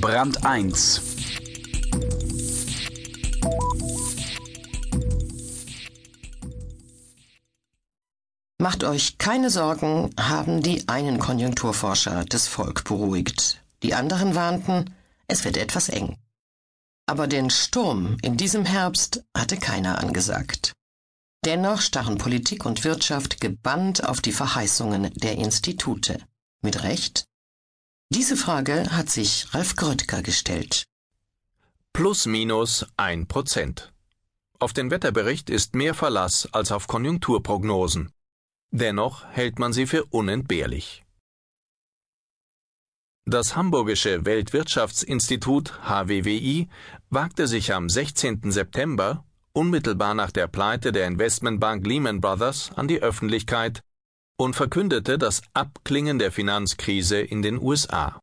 Brand 1 Macht euch keine Sorgen, haben die einen Konjunkturforscher das Volk beruhigt. Die anderen warnten, es wird etwas eng. Aber den Sturm in diesem Herbst hatte keiner angesagt. Dennoch starren Politik und Wirtschaft gebannt auf die Verheißungen der Institute. Mit Recht? Diese Frage hat sich Ralf Gröttger gestellt. Plus minus ein Prozent. Auf den Wetterbericht ist mehr Verlass als auf Konjunkturprognosen. Dennoch hält man sie für unentbehrlich. Das Hamburgische Weltwirtschaftsinstitut HWWI wagte sich am 16. September, unmittelbar nach der Pleite der Investmentbank Lehman Brothers, an die Öffentlichkeit und verkündete das Abklingen der Finanzkrise in den USA.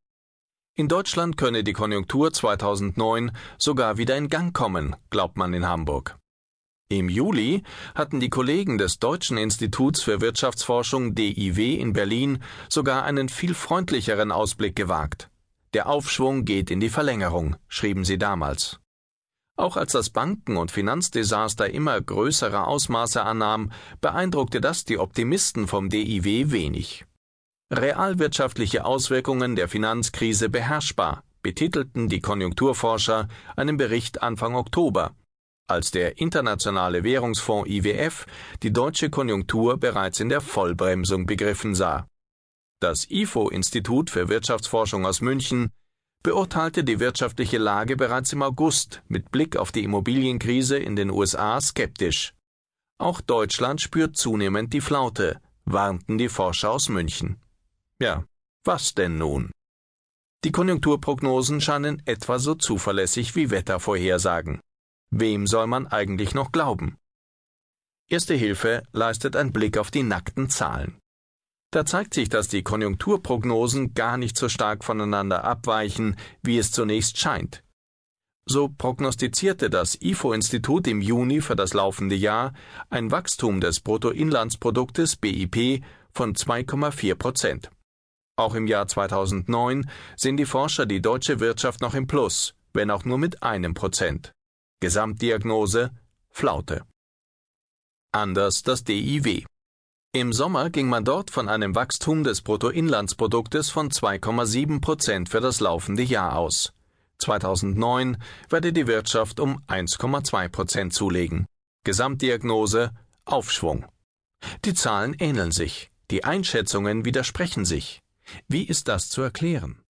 In Deutschland könne die Konjunktur 2009 sogar wieder in Gang kommen, glaubt man in Hamburg. Im Juli hatten die Kollegen des Deutschen Instituts für Wirtschaftsforschung DIW in Berlin sogar einen viel freundlicheren Ausblick gewagt. Der Aufschwung geht in die Verlängerung, schrieben sie damals. Auch als das Banken- und Finanzdesaster immer größere Ausmaße annahm, beeindruckte das die Optimisten vom DIW wenig. Realwirtschaftliche Auswirkungen der Finanzkrise beherrschbar, betitelten die Konjunkturforscher einen Bericht Anfang Oktober, als der Internationale Währungsfonds IWF die deutsche Konjunktur bereits in der Vollbremsung begriffen sah. Das IFO-Institut für Wirtschaftsforschung aus München beurteilte die wirtschaftliche Lage bereits im August mit Blick auf die Immobilienkrise in den USA skeptisch. Auch Deutschland spürt zunehmend die Flaute, warnten die Forscher aus München. Ja, was denn nun? Die Konjunkturprognosen scheinen etwa so zuverlässig wie Wettervorhersagen. Wem soll man eigentlich noch glauben? Erste Hilfe leistet ein Blick auf die nackten Zahlen. Da zeigt sich, dass die Konjunkturprognosen gar nicht so stark voneinander abweichen, wie es zunächst scheint. So prognostizierte das IFO-Institut im Juni für das laufende Jahr ein Wachstum des Bruttoinlandsproduktes BIP von 2,4 Prozent. Auch im Jahr 2009 sehen die Forscher die deutsche Wirtschaft noch im Plus, wenn auch nur mit einem Prozent. Gesamtdiagnose Flaute. Anders das DIW. Im Sommer ging man dort von einem Wachstum des Bruttoinlandsproduktes von 2,7 Prozent für das laufende Jahr aus. 2009 werde die Wirtschaft um 1,2 Prozent zulegen. Gesamtdiagnose Aufschwung. Die Zahlen ähneln sich, die Einschätzungen widersprechen sich. Wie ist das zu erklären?